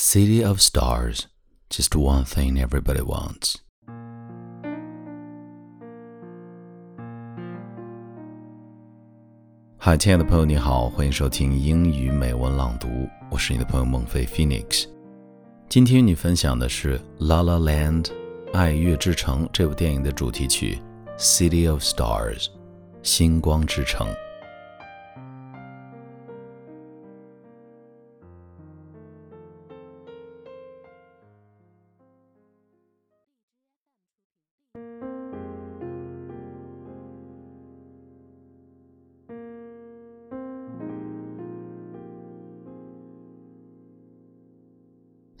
City of Stars, just one thing everybody wants. 嗨，亲爱的朋友，你好，欢迎收听英语美文朗读，我是你的朋友孟非 Phoenix。今天与你分享的是《La La Land》爱乐之城这部电影的主题曲《City of Stars》星光之城。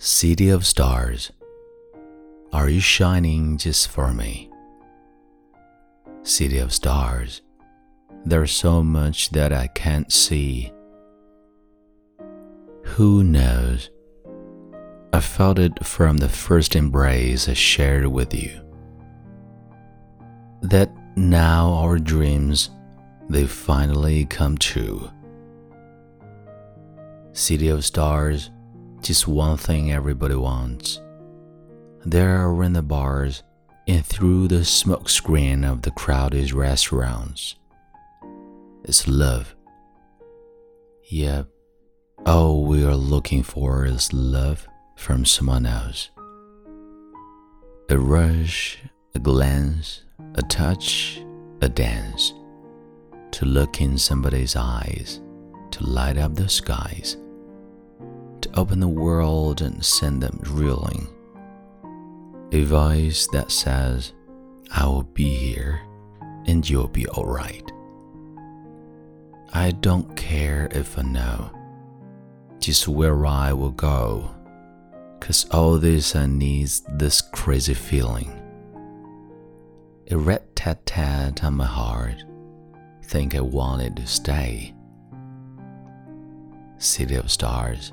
City of stars, are you shining just for me? City of stars, there's so much that I can't see. Who knows? I felt it from the first embrace I shared with you. That now our dreams, they finally come true. City of stars, just one thing everybody wants. There are in the bars and through the smoke screen of the crowded restaurants. It's love. Yep. All we are looking for is love from someone else. A rush, a glance, a touch, a dance. To look in somebody's eyes, to light up the skies open the world and send them reeling. A voice that says, I will be here and you'll be alright. I don't care if I know just where I will go, cause all this I need's this crazy feeling. A red tat tat on my heart, think I wanted to stay. City of stars